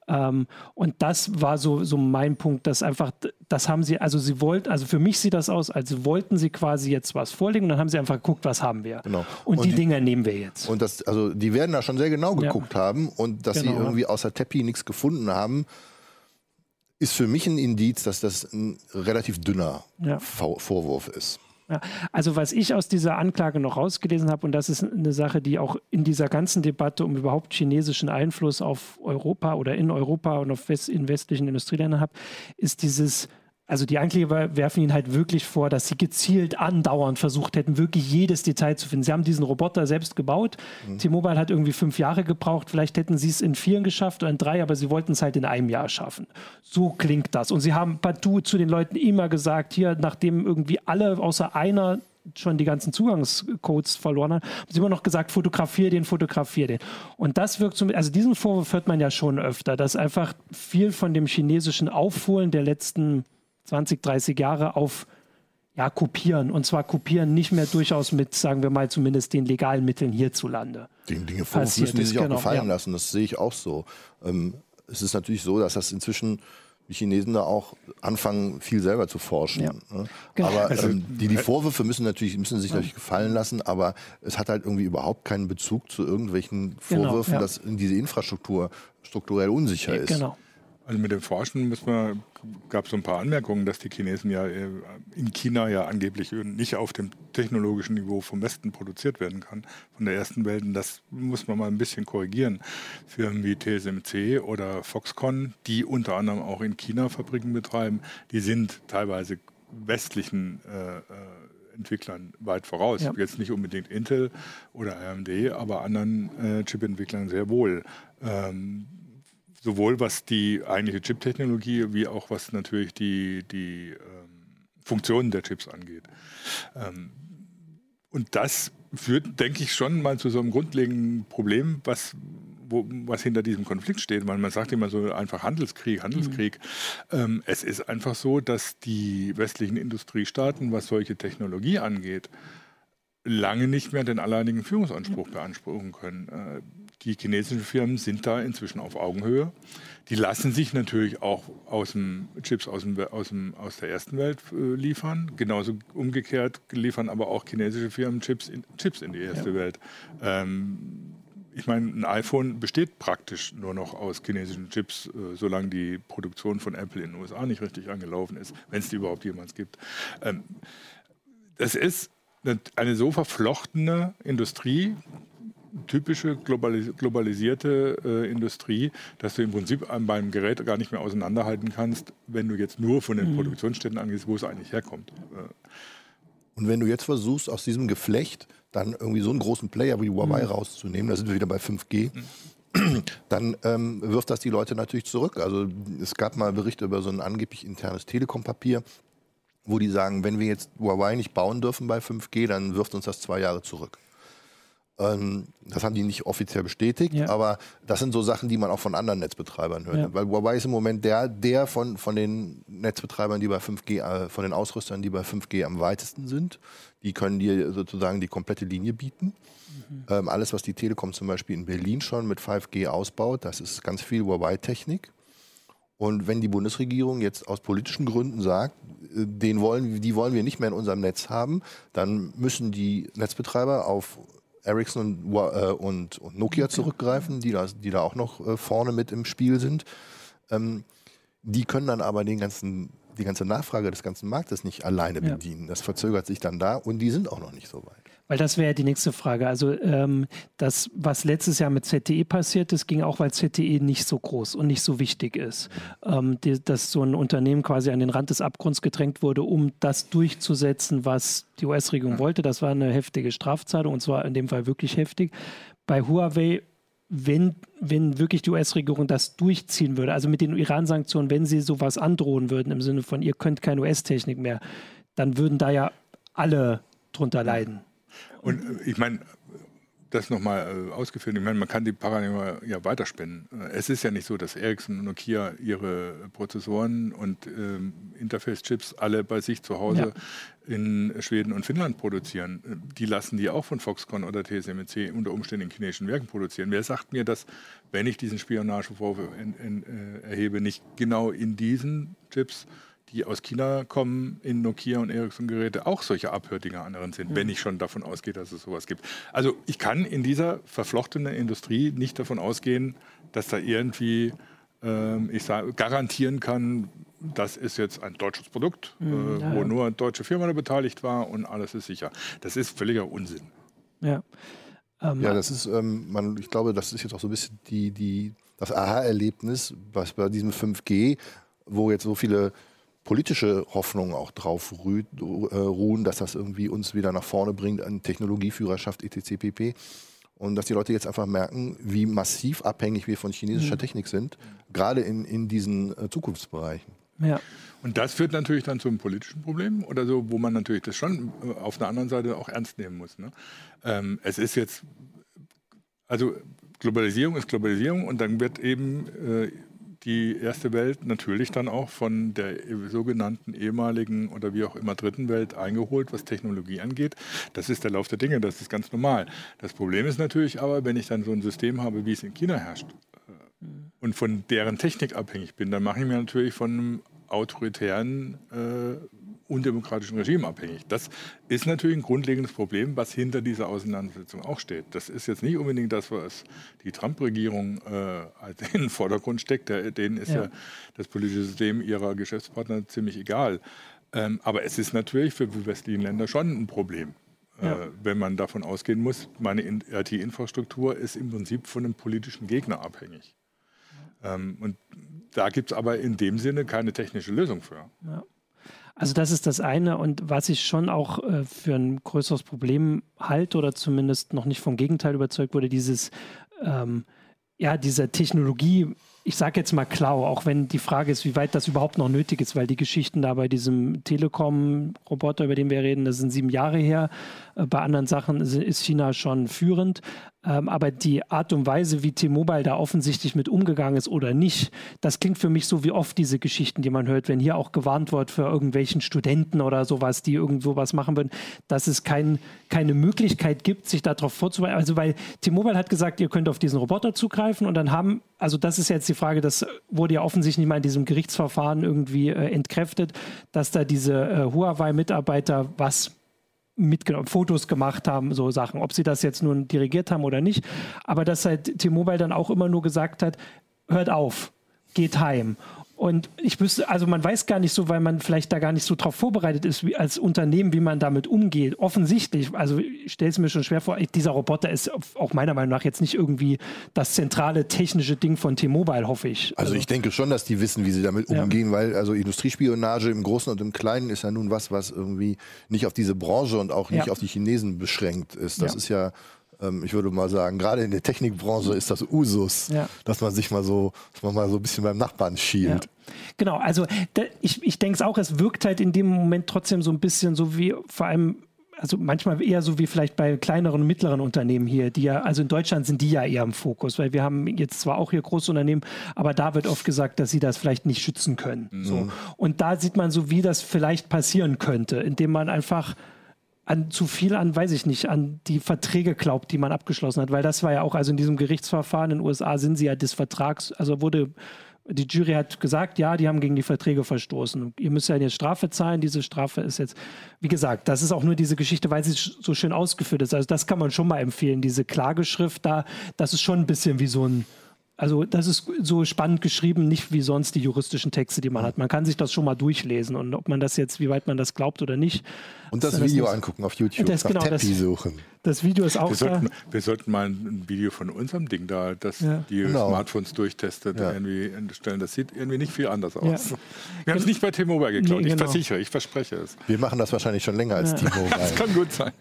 S1: Ähm, und das war so, so mein Punkt, dass einfach, das haben sie, also sie wollten, also für mich sieht das aus, als wollten sie quasi jetzt was vorlegen und dann haben sie einfach geguckt, was haben wir. Genau. Und, und die, die, Dinger nehmen wir jetzt.
S2: Und das, also die werden da schon sehr genau geguckt ja. haben und dass genau, sie irgendwie außer Teppi nichts gefunden haben, ist für mich ein Indiz, dass das ein relativ dünner ja. Vorwurf ist.
S1: Ja, also was ich aus dieser Anklage noch rausgelesen habe, und das ist eine Sache, die auch in dieser ganzen Debatte um überhaupt chinesischen Einfluss auf Europa oder in Europa und auf West, in westlichen Industrieländern habe, ist dieses also die Ankläger werfen ihnen halt wirklich vor, dass sie gezielt andauernd versucht hätten, wirklich jedes Detail zu finden. Sie haben diesen Roboter selbst gebaut. Mhm. T-Mobile hat irgendwie fünf Jahre gebraucht. Vielleicht hätten sie es in vier geschafft oder in drei, aber sie wollten es halt in einem Jahr schaffen. So klingt das. Und sie haben partout zu den Leuten immer gesagt, hier, nachdem irgendwie alle außer einer schon die ganzen Zugangscodes verloren haben, haben sie immer noch gesagt, fotografier den, fotografier den. Und das wirkt so, also diesen Vorwurf hört man ja schon öfter, dass einfach viel von dem chinesischen Aufholen der letzten 20, 30 Jahre auf ja, kopieren. Und zwar kopieren nicht mehr durchaus mit, sagen wir mal, zumindest den legalen Mitteln hierzulande.
S2: Den Dinge müssen die sich auch genau, gefallen ja. lassen. Das sehe ich auch so. Ähm, es ist natürlich so, dass das inzwischen die Chinesen da auch anfangen, viel selber zu forschen. Ja. Ne? Genau. Aber also, ähm, die, die äh, Vorwürfe müssen natürlich müssen sich natürlich gefallen lassen, aber es hat halt irgendwie überhaupt keinen Bezug zu irgendwelchen genau, Vorwürfen, genau, ja. dass diese Infrastruktur strukturell unsicher ist. Genau.
S3: Also mit dem Forschen gab es so ein paar Anmerkungen, dass die Chinesen ja äh, in China ja angeblich nicht auf dem technologischen Niveau vom Westen produziert werden kann, von der ersten Welt. Und das muss man mal ein bisschen korrigieren. Firmen wie TSMC oder Foxconn, die unter anderem auch in China Fabriken betreiben, die sind teilweise westlichen äh, äh Entwicklern weit voraus. Ja. Jetzt nicht unbedingt Intel oder AMD, aber anderen äh, Chip-Entwicklern sehr wohl. Ähm, sowohl was die eigentliche Chip-Technologie wie auch was natürlich die, die ähm, Funktionen der Chips angeht. Ähm, und das führt, denke ich, schon mal zu so einem grundlegenden Problem, was, wo, was hinter diesem Konflikt steht. Weil man sagt immer so einfach Handelskrieg, Handelskrieg. Mhm. Ähm, es ist einfach so, dass die westlichen Industriestaaten, was solche Technologie angeht, lange nicht mehr den alleinigen Führungsanspruch beanspruchen können. Äh, die chinesischen Firmen sind da inzwischen auf Augenhöhe. Die lassen sich natürlich auch aus dem Chips aus, dem, aus, dem, aus der ersten Welt äh, liefern. Genauso umgekehrt liefern aber auch chinesische Firmen Chips in, Chips in die erste ja. Welt. Ähm, ich meine, ein iPhone besteht praktisch nur noch aus chinesischen Chips, äh, solange die Produktion von Apple in den USA nicht richtig angelaufen ist, wenn es die überhaupt jemals gibt. Ähm, das ist eine so verflochtene Industrie, typische globalis globalisierte äh, Industrie, dass du im Prinzip beim Gerät gar nicht mehr auseinanderhalten kannst, wenn du jetzt nur von den mhm. Produktionsstätten angehst, wo es eigentlich herkommt. Äh.
S2: Und wenn du jetzt versuchst, aus diesem Geflecht dann irgendwie so einen großen Player wie Huawei mhm. rauszunehmen, da sind wir wieder bei 5G, mhm. dann ähm, wirft das die Leute natürlich zurück. Also es gab mal Berichte über so ein angeblich internes Telekom-Papier, wo die sagen, wenn wir jetzt Huawei nicht bauen dürfen bei 5G, dann wirft uns das zwei Jahre zurück. Ähm, das haben die nicht offiziell bestätigt, ja. aber das sind so Sachen, die man auch von anderen Netzbetreibern hört. Ja. Weil Huawei ist im Moment der, der von, von den Netzbetreibern, die bei 5G, äh, von den Ausrüstern, die bei 5G am weitesten sind. Die können dir sozusagen die komplette Linie bieten. Mhm. Ähm, alles, was die Telekom zum Beispiel in Berlin schon mit 5G ausbaut, das ist ganz viel Huawei-Technik. Und wenn die Bundesregierung jetzt aus politischen Gründen sagt, äh, den wollen, die wollen wir nicht mehr in unserem Netz haben, dann müssen die Netzbetreiber auf Ericsson und, äh, und, und Nokia zurückgreifen, die da, die da auch noch äh, vorne mit im Spiel sind. Ähm, die können dann aber den ganzen, die ganze Nachfrage des ganzen Marktes nicht alleine bedienen. Ja. Das verzögert sich dann da und die sind auch noch nicht so weit.
S1: Weil das wäre die nächste Frage. Also ähm, das, was letztes Jahr mit ZTE passiert ist, ging auch, weil ZTE nicht so groß und nicht so wichtig ist. Ähm, die, dass so ein Unternehmen quasi an den Rand des Abgrunds gedrängt wurde, um das durchzusetzen, was die US-Regierung wollte. Das war eine heftige Strafzahlung und zwar in dem Fall wirklich heftig. Bei Huawei wenn, wenn wirklich die US-Regierung das durchziehen würde, also mit den Iran-Sanktionen, wenn sie sowas androhen würden im Sinne von, ihr könnt keine US-Technik mehr, dann würden da ja alle drunter leiden.
S3: Und äh, ich meine, das nochmal äh, ausgeführt, ich meine, man kann die Paradigma ja weiterspinnen. Äh, es ist ja nicht so, dass Ericsson und Nokia ihre Prozessoren und ähm, Interface-Chips alle bei sich zu Hause ja. in Schweden und Finnland produzieren. Die lassen die auch von Foxconn oder TSMC unter Umständen in chinesischen Werken produzieren. Wer sagt mir, dass, wenn ich diesen Spionagevorwurf erhebe, nicht genau in diesen Chips die aus China kommen, in Nokia und Ericsson-Geräte auch solche Abhördinger anderen sind, mhm. wenn ich schon davon ausgehe, dass es sowas gibt. Also ich kann in dieser verflochtenen Industrie nicht davon ausgehen, dass da irgendwie, ähm, ich sage, garantieren kann, das ist jetzt ein deutsches Produkt, mhm, äh, wo ja. nur eine deutsche Firma da beteiligt war und alles ist sicher. Das ist völliger Unsinn.
S2: Ja. Ähm, ja, das ist, ähm, man, ich glaube, das ist jetzt auch so ein bisschen die, die, das Aha-Erlebnis, was bei diesem 5G, wo jetzt so viele politische Hoffnungen auch drauf äh, ruhen, dass das irgendwie uns wieder nach vorne bringt an Technologieführerschaft etc. pp. Und dass die Leute jetzt einfach merken, wie massiv abhängig wir von chinesischer mhm. Technik sind, gerade in, in diesen äh, Zukunftsbereichen.
S3: Ja. Und das führt natürlich dann zum politischen Problem oder so, wo man natürlich das schon äh, auf der anderen Seite auch ernst nehmen muss. Ne? Ähm, es ist jetzt, also Globalisierung ist Globalisierung und dann wird eben äh, die erste Welt natürlich dann auch von der sogenannten ehemaligen oder wie auch immer dritten Welt eingeholt, was Technologie angeht. Das ist der Lauf der Dinge, das ist ganz normal. Das Problem ist natürlich aber, wenn ich dann so ein System habe, wie es in China herrscht äh, und von deren Technik abhängig bin, dann mache ich mir natürlich von einem autoritären äh, undemokratischen Regime abhängig. Das ist natürlich ein grundlegendes Problem, was hinter dieser Auseinandersetzung auch steht. Das ist jetzt nicht unbedingt das, was die Trump-Regierung äh, in den Vordergrund steckt. Der, denen ist ja. ja. das politische System ihrer Geschäftspartner ziemlich egal. Ähm, aber es ist natürlich für die westlichen Länder schon ein Problem. Äh, ja. Äh, wenn man davon ausgehen muss, meine IT-Infrastruktur ist im Prinzip von einem politischen Gegner abhängig. Ähm, und da gibt es aber in dem Sinne keine technische Lösung für.
S1: Ja. Also das ist das eine. Und was ich schon auch äh, für ein größeres Problem halte oder zumindest noch nicht vom Gegenteil überzeugt wurde, dieses ähm, ja, dieser Technologie, ich sage jetzt mal Klau, auch wenn die Frage ist, wie weit das überhaupt noch nötig ist, weil die Geschichten da bei diesem Telekom-Roboter, über den wir reden, das sind sieben Jahre her. Äh, bei anderen Sachen ist China schon führend. Ähm, aber die Art und Weise, wie T-Mobile da offensichtlich mit umgegangen ist oder nicht, das klingt für mich so wie oft diese Geschichten, die man hört, wenn hier auch gewarnt wird für irgendwelchen Studenten oder sowas, die irgendwo was machen würden, dass es kein, keine Möglichkeit gibt, sich darauf vorzubereiten. Also weil T-Mobile hat gesagt, ihr könnt auf diesen Roboter zugreifen und dann haben, also das ist jetzt die Frage, das wurde ja offensichtlich mal in diesem Gerichtsverfahren irgendwie äh, entkräftet, dass da diese äh, Huawei-Mitarbeiter was mitgenommen, Fotos gemacht haben, so Sachen. Ob sie das jetzt nun dirigiert haben oder nicht. Aber dass halt T-Mobile dann auch immer nur gesagt hat, hört auf, geht heim. Und ich wüsste, also man weiß gar nicht so, weil man vielleicht da gar nicht so drauf vorbereitet ist, wie als Unternehmen, wie man damit umgeht. Offensichtlich, also ich stelle es mir schon schwer vor, dieser Roboter ist auch meiner Meinung nach jetzt nicht irgendwie das zentrale technische Ding von T-Mobile, hoffe ich.
S2: Also, also, ich denke schon, dass die wissen, wie sie damit umgehen, ja. weil also Industriespionage im Großen und im Kleinen ist ja nun was, was irgendwie nicht auf diese Branche und auch nicht ja. auf die Chinesen beschränkt ist. Das ja. ist ja ähm, ich würde mal sagen, gerade in der Technikbranche ist das Usus, ja. dass man sich mal so, dass man mal so ein bisschen beim Nachbarn schielt. Ja.
S1: Genau, also da, ich, ich denke es auch, es wirkt halt in dem Moment trotzdem so ein bisschen so wie vor allem also manchmal eher so wie vielleicht bei kleineren und mittleren Unternehmen hier, die ja, also in Deutschland sind die ja eher im Fokus, weil wir haben jetzt zwar auch hier große Unternehmen, aber da wird oft gesagt, dass sie das vielleicht nicht schützen können. Mhm. So. Und da sieht man so, wie das vielleicht passieren könnte, indem man einfach an zu viel an, weiß ich nicht, an die Verträge glaubt, die man abgeschlossen hat, weil das war ja auch, also in diesem Gerichtsverfahren in den USA sind sie ja des Vertrags, also wurde Die Jury hat gesagt, ja, die haben gegen die Verträge verstoßen. Ihr müsst ja eine Strafe zahlen. Diese Strafe ist jetzt, wie gesagt, das ist auch nur diese Geschichte, weil sie so schön ausgeführt ist. Also das kann man schon mal empfehlen. Diese Klageschrift da, das ist schon ein bisschen wie so ein also das ist so spannend geschrieben, nicht wie sonst die juristischen Texte, die man hat. Man kann sich das schon mal durchlesen und ob man das jetzt, wie weit man das glaubt oder nicht.
S2: Und das Video das angucken auf YouTube,
S1: das, genau, das, suchen. Das Video ist auch
S3: wir sollten, da. Wir sollten mal ein Video von unserem Ding da, das ja. die genau. Smartphones durchtestet, ja. irgendwie stellen. Das sieht irgendwie nicht viel anders aus. Ja. Wir haben es nicht bei T-Mobile geklaut, nee, genau. ich versichere, ich verspreche es.
S2: Wir machen das wahrscheinlich schon länger als T-Mobile.
S3: das kann gut sein.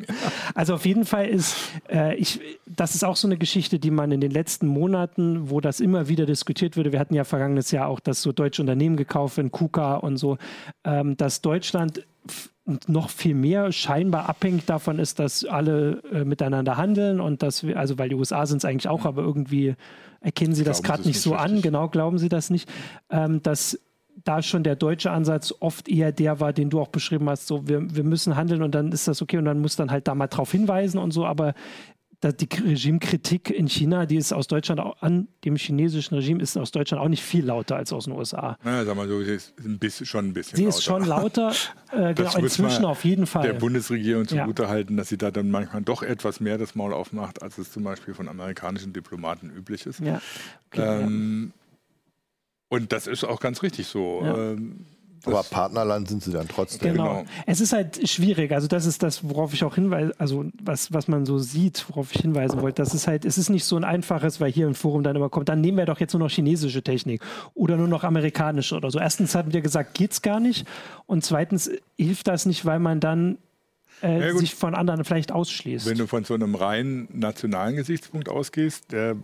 S1: Also auf jeden Fall ist, äh, ich, das ist auch so eine Geschichte, die man in den letzten Monaten, wo das immer wieder diskutiert wurde, wir hatten ja vergangenes Jahr auch das so deutsche Unternehmen gekauft in KUKA und so, ähm, dass Deutschland noch viel mehr scheinbar abhängig davon ist, dass alle äh, miteinander handeln und dass wir, also weil die USA sind es eigentlich auch, aber irgendwie erkennen sie das gerade nicht so richtig. an, genau glauben sie das nicht, ähm, dass da schon der deutsche Ansatz oft eher der war, den du auch beschrieben hast, so wir, wir müssen handeln und dann ist das okay und dann muss dann halt da mal drauf hinweisen und so, aber die Regimekritik in China, die ist aus Deutschland auch an dem chinesischen Regime ist aus Deutschland auch nicht viel lauter als aus den USA.
S3: Naja, sag mal so, sie ist ein bisschen, schon ein bisschen
S1: Sie lauter. ist schon lauter, äh, genau, inzwischen auf jeden Fall.
S3: Der Bundesregierung zugutehalten, ja. dass sie da dann manchmal doch etwas mehr das Maul aufmacht, als es zum Beispiel von amerikanischen Diplomaten üblich ist. Ja. Okay, ähm, ja. Und das ist auch ganz richtig so. Ähm,
S2: aber Partnerland sind sie dann trotzdem.
S1: Genau. genau. Es ist halt schwierig. Also das ist das, worauf ich auch hinweise, also was, was man so sieht, worauf ich hinweisen wollte. Das ist halt, es ist nicht so ein einfaches, weil hier im Forum dann immer kommt, dann nehmen wir doch jetzt nur noch chinesische Technik oder nur noch amerikanische oder so. Erstens hatten wir gesagt, geht's gar nicht. Und zweitens hilft das nicht, weil man dann äh, ja, sich von anderen vielleicht ausschließt.
S3: Wenn du von so einem rein nationalen Gesichtspunkt ausgehst, der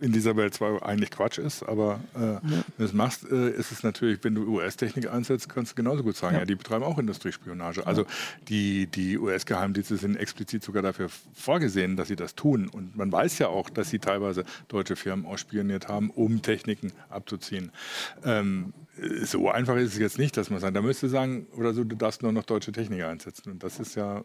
S3: in dieser Welt zwar eigentlich Quatsch ist, aber äh, ja. wenn du es machst, äh, ist es natürlich, wenn du US-Technik einsetzt, kannst du genauso gut sagen, ja, ja die betreiben auch Industriespionage. Also die, die US-Geheimdienste sind explizit sogar dafür vorgesehen, dass sie das tun. Und man weiß ja auch, dass sie teilweise deutsche Firmen ausspioniert haben, um Techniken abzuziehen. Ähm, so einfach ist es jetzt nicht, dass man sagt, da müsste sagen, oder so, du darfst nur noch deutsche Technik einsetzen. Und das ist ja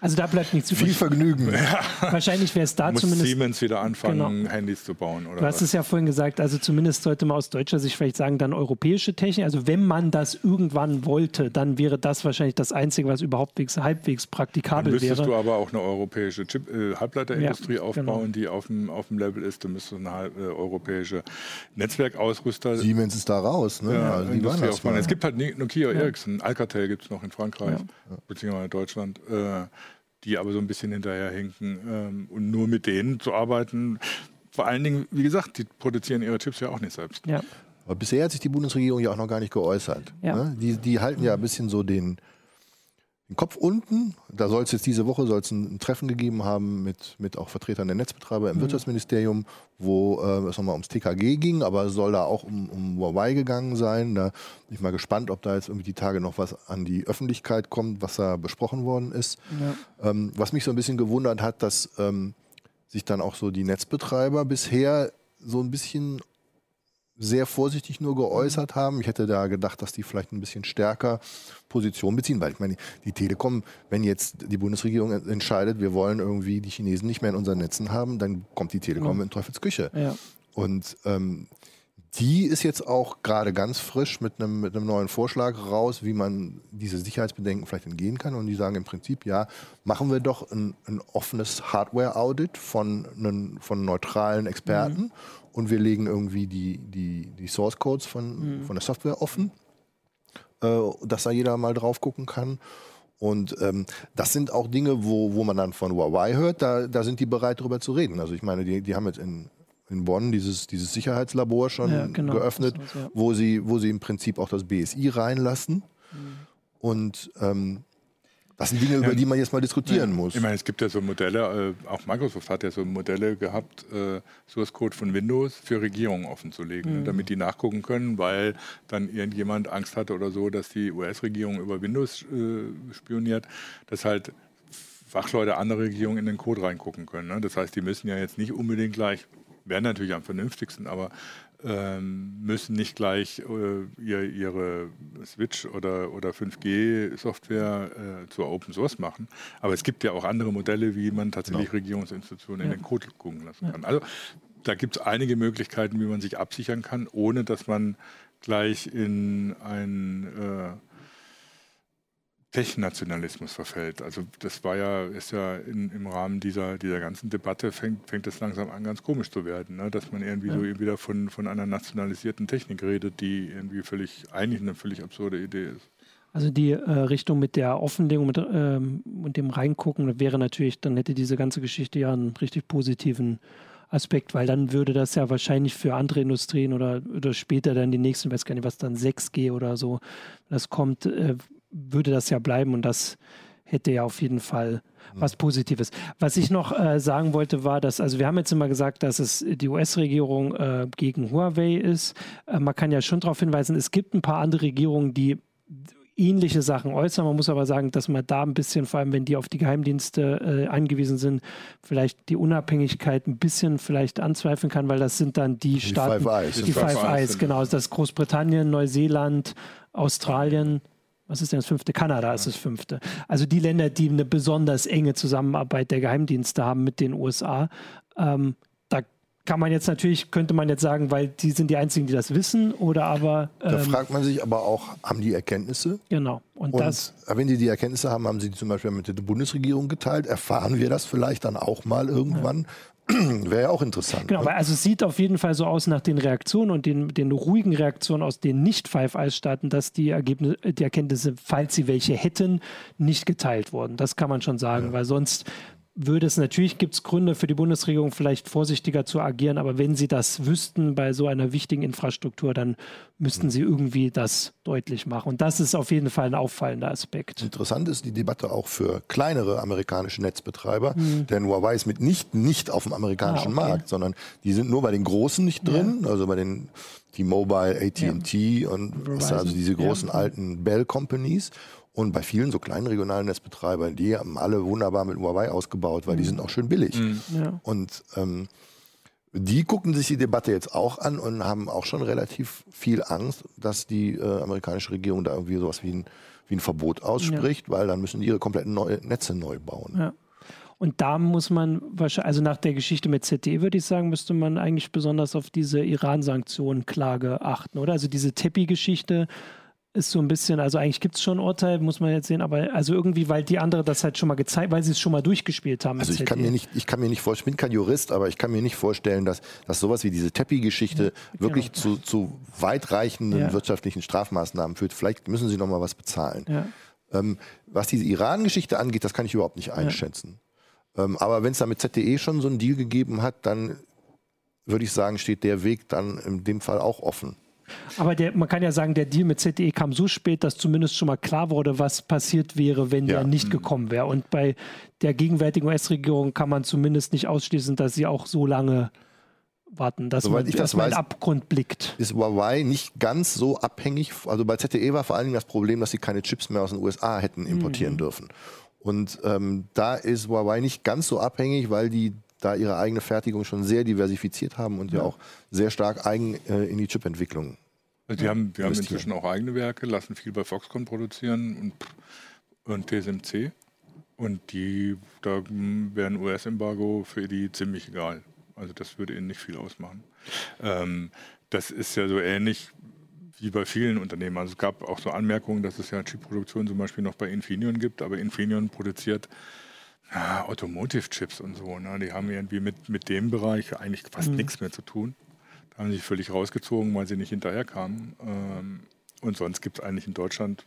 S1: also da bleibt nicht zu
S2: viel Vergnügen.
S1: Ja. Wahrscheinlich wäre es da
S3: Muss
S1: zumindest.
S3: Siemens wieder anfangen, genau. Handys zu bauen.
S1: Oder du hast was? es ja vorhin gesagt, also zumindest sollte man aus deutscher Sicht vielleicht sagen, dann europäische Technik. Also wenn man das irgendwann wollte, dann wäre das wahrscheinlich das Einzige, was überhaupt halbwegs praktikabel dann
S3: müsstest
S1: wäre.
S3: du aber auch eine europäische Chip, äh, Halbleiterindustrie ja, aufbauen, genau. die auf dem, auf dem Level ist. Du müsstest eine äh, europäische Netzwerkausrüster.
S2: Siemens ist da raus, ne?
S3: Ja, also die aufbauen. Es gibt halt Nokia, Ericsson, Alcatel gibt es noch in Frankreich, beziehungsweise in Deutschland. Äh, die aber so ein bisschen hinterherhinken. Ähm, und nur mit denen zu arbeiten, vor allen Dingen, wie gesagt, die produzieren ihre Chips ja auch nicht selbst. Ja.
S2: Aber bisher hat sich die Bundesregierung ja auch noch gar nicht geäußert. Ja. Ne? Die, die halten ja ein bisschen so den, den Kopf unten. Da soll es jetzt diese Woche soll's ein, ein, Treffen gegeben haben mit, mit auch Vertretern der Netzbetreiber im mhm. Wirtschaftsministerium, wo äh, es nochmal ums TKG ging, aber es soll da auch um, um Huawei gegangen sein. Da bin ich mal gespannt, ob da jetzt irgendwie die Tage noch was an die Öffentlichkeit kommt, was da besprochen worden ist. Ja. Ähm, was mich so ein bisschen gewundert hat, dass ähm, sich dann auch so die Netzbetreiber bisher so ein bisschen sehr vorsichtig nur geäußert haben. Ich hätte da gedacht, dass die vielleicht ein bisschen stärker Position beziehen, weil ich meine, die Telekom, wenn jetzt die Bundesregierung entscheidet, wir wollen irgendwie die Chinesen nicht mehr in unseren Netzen haben, dann kommt die Telekom ja. in Teufelsküche. Ja. Und ähm, die ist jetzt auch gerade ganz frisch mit einem, mit einem neuen Vorschlag raus, wie man diese Sicherheitsbedenken vielleicht entgehen kann. Und die sagen im Prinzip, ja, machen wir doch ein, ein offenes Hardware-Audit von, einen, von neutralen Experten mhm und wir legen irgendwie die, die, die Source Codes von, mhm. von der Software offen, äh, dass da jeder mal drauf gucken kann. Und ähm, das sind auch Dinge, wo, wo man dann von Huawei hört, da, da sind die bereit, darüber zu reden. Also ich meine, die, die haben jetzt in, in Bonn dieses, dieses Sicherheitslabor schon ja, genau, geöffnet, ja. wo, sie, wo sie im Prinzip auch das BSI reinlassen. Mhm. Und ähm, das sind Dinge, über die man jetzt mal diskutieren ja. muss.
S3: Ich meine, es gibt ja so Modelle, äh, auch Microsoft hat ja so Modelle gehabt, äh, Source Code von Windows für Regierungen offenzulegen, mhm. damit die nachgucken können, weil dann irgendjemand Angst hatte oder so, dass die US-Regierung über Windows äh, spioniert, dass halt Fachleute anderer Regierungen in den Code reingucken können. Ne? Das heißt, die müssen ja jetzt nicht unbedingt gleich, wäre natürlich am vernünftigsten, aber ähm, müssen nicht gleich äh, ihr, ihre Switch oder, oder 5G-Software äh, zur Open Source machen. Aber es gibt ja auch andere Modelle, wie man tatsächlich ja. Regierungsinstitutionen ja. in den Code gucken lassen kann. Also da gibt es einige Möglichkeiten, wie man sich absichern kann, ohne dass man gleich in ein äh, Technationalismus verfällt. Also das war ja, ist ja in, im Rahmen dieser, dieser ganzen Debatte fängt, fängt das langsam an, ganz komisch zu werden, ne? dass man irgendwie ja. so wieder von, von einer nationalisierten Technik redet, die irgendwie völlig, eigentlich eine völlig absurde Idee ist.
S1: Also die äh, Richtung mit der Offenlegung mit, ähm, und dem Reingucken wäre natürlich, dann hätte diese ganze Geschichte ja einen richtig positiven Aspekt, weil dann würde das ja wahrscheinlich für andere Industrien oder, oder später dann die nächsten, ich weiß gar nicht, was dann 6G oder so, das kommt, äh, würde das ja bleiben und das hätte ja auf jeden Fall hm. was Positives. Was ich noch äh, sagen wollte, war, dass, also wir haben jetzt immer gesagt, dass es die US-Regierung äh, gegen Huawei ist. Äh, man kann ja schon darauf hinweisen, es gibt ein paar andere Regierungen, die ähnliche Sachen äußern. Man muss aber sagen, dass man da ein bisschen, vor allem wenn die auf die Geheimdienste äh, angewiesen sind, vielleicht die Unabhängigkeit ein bisschen vielleicht anzweifeln kann, weil das sind dann die, die Staaten, Five Eyes. die Five, Five Eyes, genau. Das ist Großbritannien, Neuseeland, Australien. Was ist denn das fünfte? Kanada ist das fünfte. Also die Länder, die eine besonders enge Zusammenarbeit der Geheimdienste haben mit den USA. Ähm, kann man jetzt natürlich, könnte man jetzt sagen, weil die sind die Einzigen, die das wissen, oder aber.
S2: Ähm, da fragt man sich aber auch, haben die Erkenntnisse?
S1: Genau.
S2: Und, und das, wenn die die Erkenntnisse haben, haben sie die zum Beispiel mit der Bundesregierung geteilt. Erfahren wir das vielleicht dann auch mal irgendwann? Ja. Wäre ja auch interessant.
S1: Genau, ne? also es sieht auf jeden Fall so aus nach den Reaktionen und den, den ruhigen Reaktionen aus den Nicht-Five-Eyes-Staaten, dass die, Ergebnisse, die Erkenntnisse, falls sie welche hätten, nicht geteilt wurden. Das kann man schon sagen, ja. weil sonst würde es natürlich, gibt es Gründe für die Bundesregierung vielleicht vorsichtiger zu agieren, aber wenn sie das wüssten bei so einer wichtigen Infrastruktur, dann müssten sie irgendwie das deutlich machen. Und das ist auf jeden Fall ein auffallender Aspekt.
S2: Interessant ist die Debatte auch für kleinere amerikanische Netzbetreiber, mhm. denn Huawei ist mitnichten nicht auf dem amerikanischen ah, okay. Markt, sondern die sind nur bei den Großen nicht drin, ja. also bei den T-Mobile, AT&T ja. und also diese großen ja. alten Bell Companies. Und bei vielen so kleinen regionalen Netzbetreibern, die haben alle wunderbar mit Huawei ausgebaut, weil mhm. die sind auch schön billig. Mhm. Ja. Und ähm, die gucken sich die Debatte jetzt auch an und haben auch schon relativ viel Angst, dass die äh, amerikanische Regierung da irgendwie sowas wie ein, wie ein Verbot ausspricht, ja. weil dann müssen die ihre kompletten neue Netze neu bauen.
S1: Ja. Und da muss man wahrscheinlich, also nach der Geschichte mit ZDE würde ich sagen, müsste man eigentlich besonders auf diese Iran-Sanktionen-Klage achten, oder? Also diese Tepi-Geschichte ist so ein bisschen, also eigentlich gibt es schon ein Urteil, muss man jetzt sehen, aber also irgendwie, weil die andere das halt schon mal gezeigt, weil sie es schon mal durchgespielt haben.
S2: Also ich kann, mir nicht, ich kann mir nicht vorstellen, ich bin kein Jurist, aber ich kann mir nicht vorstellen, dass, dass sowas wie diese Teppi-Geschichte ja, wirklich genau. zu, zu weitreichenden ja. wirtschaftlichen Strafmaßnahmen führt. Vielleicht müssen sie noch mal was bezahlen. Ja. Ähm, was diese Iran-Geschichte angeht, das kann ich überhaupt nicht einschätzen. Ähm, aber wenn es da mit ZDE schon so einen Deal gegeben hat, dann würde ich sagen, steht der Weg dann in dem Fall auch offen.
S1: Aber der, man kann ja sagen, der Deal mit ZDE kam so spät, dass zumindest schon mal klar wurde, was passiert wäre, wenn ja. der nicht mhm. gekommen wäre. Und bei der gegenwärtigen US-Regierung kann man zumindest nicht ausschließen, dass sie auch so lange warten, dass Soweit man, ich das weiß, Abgrund blickt.
S2: Ist Huawei nicht ganz so abhängig. Also bei ZTE war vor allen Dingen das Problem, dass sie keine Chips mehr aus den USA hätten importieren mhm. dürfen. Und ähm, da ist Huawei nicht ganz so abhängig, weil die da ihre eigene Fertigung schon sehr diversifiziert haben und ja, ja auch sehr stark eigen äh, in die Chipentwicklung.
S3: Also die haben, die haben inzwischen auch eigene Werke, lassen viel bei Foxconn produzieren und, und TSMC. Und die, da wäre ein US-Embargo für die ziemlich egal. Also das würde ihnen nicht viel ausmachen. Ähm, das ist ja so ähnlich wie bei vielen Unternehmen. Also es gab auch so Anmerkungen, dass es ja Chipproduktion zum Beispiel noch bei Infineon gibt, aber Infineon produziert ja, Automotive-Chips und so. Ne? Die haben irgendwie mit, mit dem Bereich eigentlich fast mhm. nichts mehr zu tun. Da haben sie sich völlig rausgezogen, weil sie nicht hinterherkamen. Ähm, und sonst gibt es eigentlich in Deutschland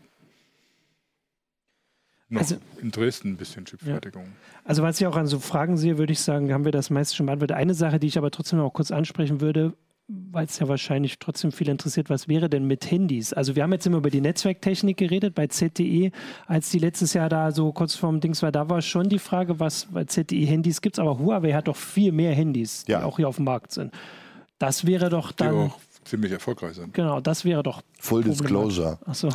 S3: noch also, in Dresden ein bisschen Chipfertigung. Ja.
S1: Also was ich auch an so Fragen sehe, würde ich sagen, haben wir das meiste schon beantwortet. Eine Sache, die ich aber trotzdem noch kurz ansprechen würde, weil es ja wahrscheinlich trotzdem viel interessiert, was wäre denn mit Handys? Also wir haben jetzt immer über die Netzwerktechnik geredet bei ZTE, als die letztes Jahr da so kurz vorm Dings war, da war schon die Frage, was bei ZTE Handys gibt es, aber Huawei hat doch viel mehr Handys, die ja. auch hier auf dem Markt sind. Das wäre doch dann... Die auch
S3: ziemlich erfolgreich sind.
S1: Genau, das wäre doch...
S2: Full Disclosure.
S1: Achso.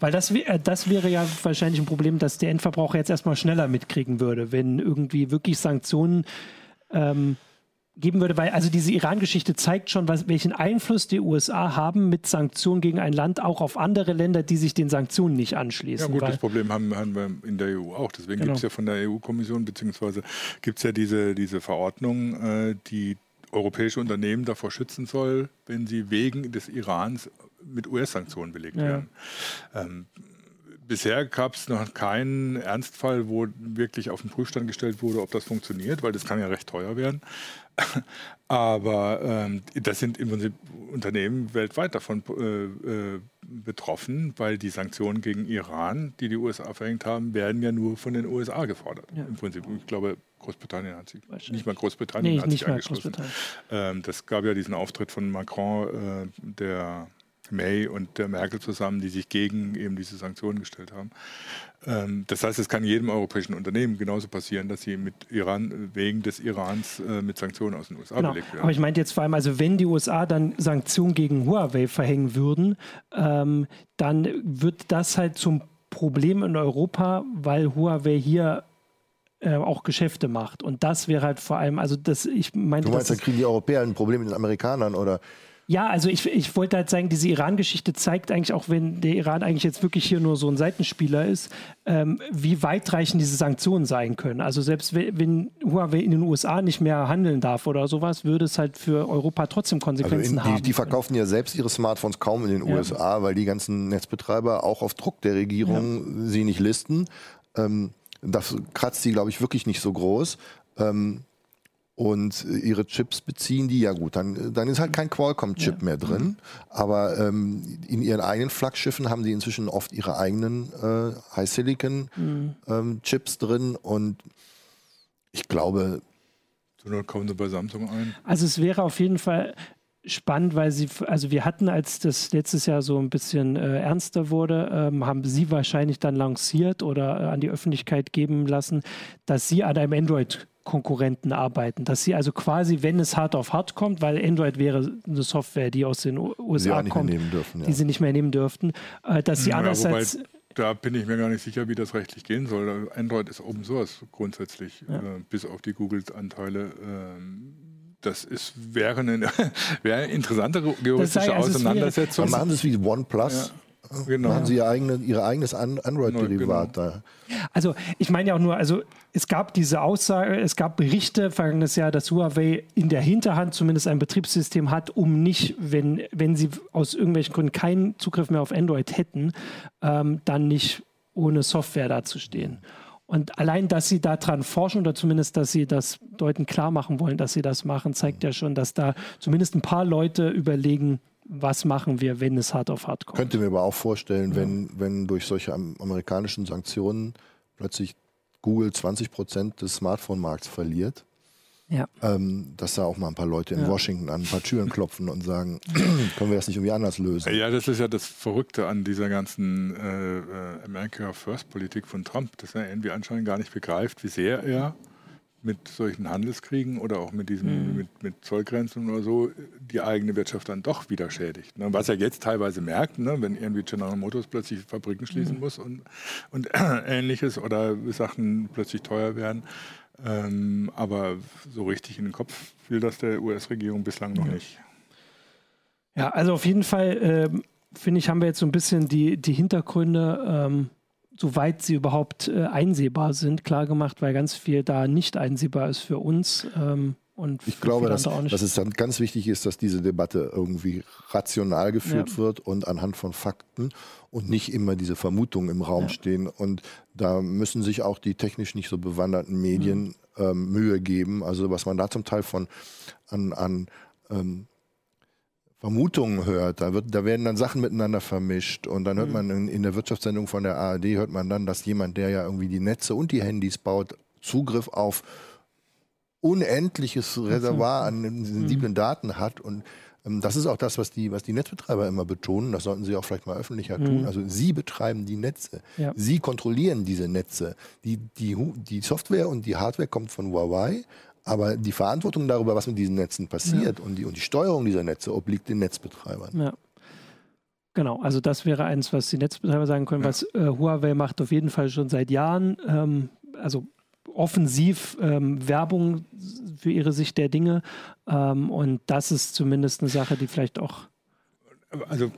S1: Weil das, äh, das wäre ja wahrscheinlich ein Problem, dass der Endverbraucher jetzt erstmal schneller mitkriegen würde, wenn irgendwie wirklich Sanktionen... Ähm, geben würde, weil also diese Iran-Geschichte zeigt schon, was, welchen Einfluss die USA haben mit Sanktionen gegen ein Land auch auf andere Länder, die sich den Sanktionen nicht anschließen.
S3: Ja gut, das Problem haben, haben, wir in der EU auch. Deswegen genau. gibt es ja von der EU-Kommission, beziehungsweise gibt es ja diese, diese Verordnung, äh, die europäische Unternehmen davor schützen soll, wenn sie wegen des Irans mit US-Sanktionen belegt ja. werden. Ähm, bisher gab es noch keinen Ernstfall, wo wirklich auf den Prüfstand gestellt wurde, ob das funktioniert, weil das kann ja recht teuer werden. Aber ähm, das sind im Prinzip Unternehmen weltweit davon äh, äh, betroffen, weil die Sanktionen gegen Iran, die die USA verhängt haben, werden ja nur von den USA gefordert. Ja. Im Prinzip, ich glaube, Großbritannien hat sich, nicht mal Großbritannien nee, hat sich angeschlossen. Ähm, das gab ja diesen Auftritt von Macron, äh, der May und der Merkel zusammen, die sich gegen eben diese Sanktionen gestellt haben. Ähm, das heißt, es kann jedem europäischen Unternehmen genauso passieren, dass sie mit Iran wegen des Irans äh, mit Sanktionen aus den USA genau. belegt werden.
S1: Aber ich meinte jetzt vor allem, also wenn die USA dann Sanktionen gegen Huawei verhängen würden, ähm, dann wird das halt zum Problem in Europa, weil Huawei hier äh, auch Geschäfte macht. Und das wäre halt vor allem, also das, ich meinte.
S2: Du meinst, da kriegen die Europäer ein Problem mit den Amerikanern oder?
S1: Ja, also ich, ich wollte halt sagen, diese Iran-Geschichte zeigt eigentlich auch, wenn der Iran eigentlich jetzt wirklich hier nur so ein Seitenspieler ist, ähm, wie weitreichend diese Sanktionen sein können. Also selbst wenn Huawei in den USA nicht mehr handeln darf oder sowas, würde es halt für Europa trotzdem Konsequenzen
S2: also in,
S1: haben.
S2: Die, verkaufen ja selbst ihre Smartphones kaum in den ja. USA, weil die ganzen Netzbetreiber auch auf Druck der Regierung ja. sie nicht listen. Ähm, das kratzt sie, glaube ich, wirklich nicht so groß. Ähm, und ihre Chips beziehen die, ja gut, dann, dann ist halt kein Qualcomm-Chip ja. mehr drin. Aber ähm, in ihren eigenen Flaggschiffen haben sie inzwischen oft ihre eigenen äh, High-Silicon-Chips mhm. ähm, drin. Und ich glaube.
S3: So kommen sie bei Samsung ein.
S1: Also es wäre auf jeden Fall spannend, weil sie, also wir hatten, als das letztes Jahr so ein bisschen äh, ernster wurde, ähm, haben sie wahrscheinlich dann lanciert oder äh, an die Öffentlichkeit geben lassen, dass sie an einem Android Konkurrenten arbeiten. Dass sie also quasi, wenn es hart auf hart kommt, weil Android wäre eine Software, die aus den USA kommt, dürfen, ja. die sie nicht mehr nehmen dürften, äh, dass sie ja, andererseits.
S3: Da bin ich mir gar nicht sicher, wie das rechtlich gehen soll. Android ist Open Source grundsätzlich, ja. äh, bis auf die Google-Anteile. Ähm, das ist, wäre, eine, wäre eine interessante juristische also Auseinandersetzung.
S2: Dann machen das wie OnePlus. Genau. Machen Sie ihr, eigene, ihr eigenes Android-Derivat genau. da.
S1: Also ich meine ja auch nur, also es gab diese Aussage, es gab Berichte vergangenes Jahr, dass Huawei in der Hinterhand zumindest ein Betriebssystem hat, um nicht, wenn, wenn sie aus irgendwelchen Gründen keinen Zugriff mehr auf Android hätten, ähm, dann nicht ohne Software dazustehen. Und allein, dass sie daran forschen oder zumindest, dass sie das Leuten klar machen wollen, dass sie das machen, zeigt ja schon, dass da zumindest ein paar Leute überlegen, was machen wir, wenn es hart auf hart kommt.
S2: Könnte mir aber auch vorstellen, ja. wenn, wenn durch solche amerikanischen Sanktionen plötzlich Google 20 Prozent des Smartphone-Markts verliert, ja. ähm, dass da auch mal ein paar Leute in ja. Washington an ein paar Türen klopfen und sagen, können wir das nicht irgendwie anders lösen?
S3: Ja, das ist ja das Verrückte an dieser ganzen äh, äh America First-Politik von Trump, dass er irgendwie anscheinend gar nicht begreift, wie sehr er mit solchen Handelskriegen oder auch mit diesen mhm. mit, mit, Zollgrenzen oder so die eigene Wirtschaft dann doch wieder schädigt. Ne? Was er jetzt teilweise merkt, ne? wenn irgendwie General Motors plötzlich Fabriken schließen mhm. muss und, und ähnliches oder Sachen plötzlich teuer werden. Ähm, aber so richtig in den Kopf will das der US-Regierung bislang noch ja. nicht.
S1: Ja, also auf jeden Fall ähm, finde ich, haben wir jetzt so ein bisschen die, die Hintergründe. Ähm, soweit sie überhaupt äh, einsehbar sind, klargemacht, weil ganz viel da nicht einsehbar ist für uns. Ähm, und
S2: ich glaube, dass, dass, es dann ganz wichtig ist, dass diese Debatte irgendwie rational geführt ja. wird und anhand von Fakten und nicht immer diese Vermutungen im Raum ja. stehen. Und da müssen sich auch die technisch nicht so bewanderten Medien mhm. ähm, Mühe geben. Also was man da zum Teil von an, an ähm, Vermutungen hört, da, wird, da werden dann Sachen miteinander vermischt und dann hört mhm. man in, in, der Wirtschaftssendung von der ARD, hört man dann, dass jemand, der ja irgendwie die Netze und die Handys baut, Zugriff auf unendliches Reservoir an sensiblen mhm. Daten hat und ähm, das ist auch das, was die, was die Netzbetreiber immer betonen. Das sollten sie auch vielleicht mal öffentlicher mhm. tun. Also sie betreiben die Netze. Ja. Sie kontrollieren diese Netze. Die, die, die Software und die Hardware kommt von Huawei. Aber die Verantwortung darüber, was mit diesen Netzen passiert ja. und, die, und die Steuerung dieser Netze obliegt den Netzbetreibern.
S1: Ja. Genau, also das wäre eins, was die Netzbetreiber sagen können, ja. was äh, Huawei macht auf jeden Fall schon seit Jahren. Ähm, also offensiv ähm, Werbung für ihre Sicht der Dinge. Ähm, und das ist zumindest eine Sache, die vielleicht auch.
S3: Also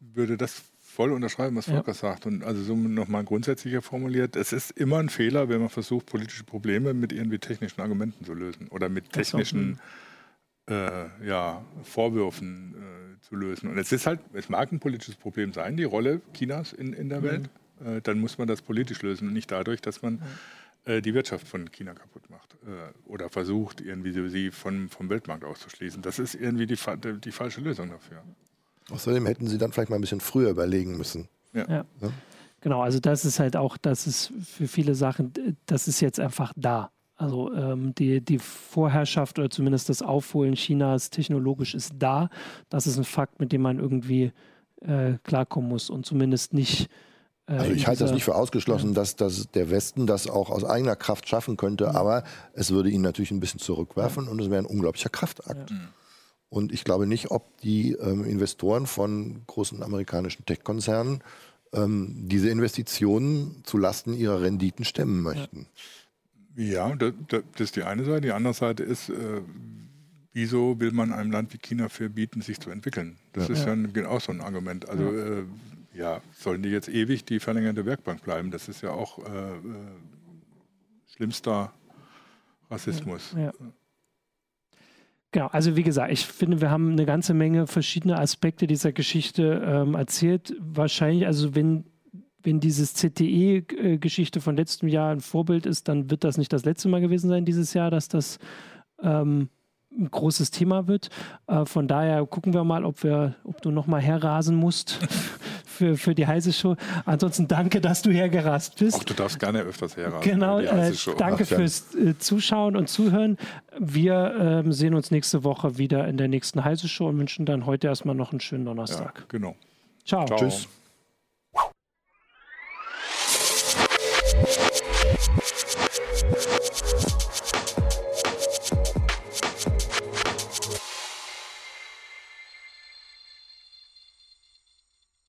S3: würde das voll unterschreiben, was Volker ja. sagt. Und also so nochmal grundsätzlicher formuliert, es ist immer ein Fehler, wenn man versucht, politische Probleme mit irgendwie technischen Argumenten zu lösen oder mit technischen äh, ja, Vorwürfen äh, zu lösen. Und es ist halt, es mag ein politisches Problem sein, die Rolle Chinas in, in der mhm. Welt. Äh, dann muss man das politisch lösen und nicht dadurch, dass man mhm. die Wirtschaft von China kaputt macht äh, oder versucht, irgendwie sie von, vom Weltmarkt auszuschließen. Das ist irgendwie die, die falsche Lösung dafür.
S2: Außerdem hätten sie dann vielleicht mal ein bisschen früher überlegen müssen.
S1: Ja. ja. Genau, also das ist halt auch, das ist für viele Sachen, das ist jetzt einfach da. Also ähm, die, die Vorherrschaft oder zumindest das Aufholen Chinas technologisch ist da. Das ist ein Fakt, mit dem man irgendwie äh, klarkommen muss und zumindest nicht.
S2: Äh, also ich halte das nicht für ausgeschlossen, ja. dass, dass der Westen das auch aus eigener Kraft schaffen könnte, mhm. aber es würde ihn natürlich ein bisschen zurückwerfen ja. und es wäre ein unglaublicher Kraftakt. Ja. Und ich glaube nicht, ob die ähm, Investoren von großen amerikanischen Tech-Konzernen ähm, diese Investitionen zulasten ihrer Renditen stemmen möchten.
S3: Ja, das, das, ist die eine Seite. Die andere Seite ist, äh, wieso will man einem Land wie China verbieten, sich zu entwickeln? Das ja. ist ja ein, auch so ein Argument. Also ja. Äh, ja. sollen die jetzt ewig die verlängerte Werkbank bleiben? Das ist ja auch äh, äh schlimmster Rassismus. Ja.
S1: Genau, also wie gesagt, ich finde, wir haben eine ganze Menge verschiedene Aspekte dieser Geschichte ähm, erzählt. Wahrscheinlich, also wenn, wenn dieses CTE-Geschichte von letztem Jahr ein Vorbild ist, dann wird das nicht das letzte Mal gewesen sein dieses Jahr, dass das ähm, ein großes Thema wird. Äh, von daher gucken wir mal, ob, wir, ob du nochmal herrasen musst für, für die heiße Show. Ansonsten danke, dass du hergerast bist.
S3: Auch du darfst gerne öfters herrasen.
S1: Genau, äh, danke Ach, fürs äh, Zuschauen und Zuhören. Wir ähm, sehen uns nächste Woche wieder in der nächsten heiße Show und wünschen dann heute erstmal noch einen schönen Donnerstag. Ja,
S3: genau.
S1: Ciao. Ciao. Tschüss.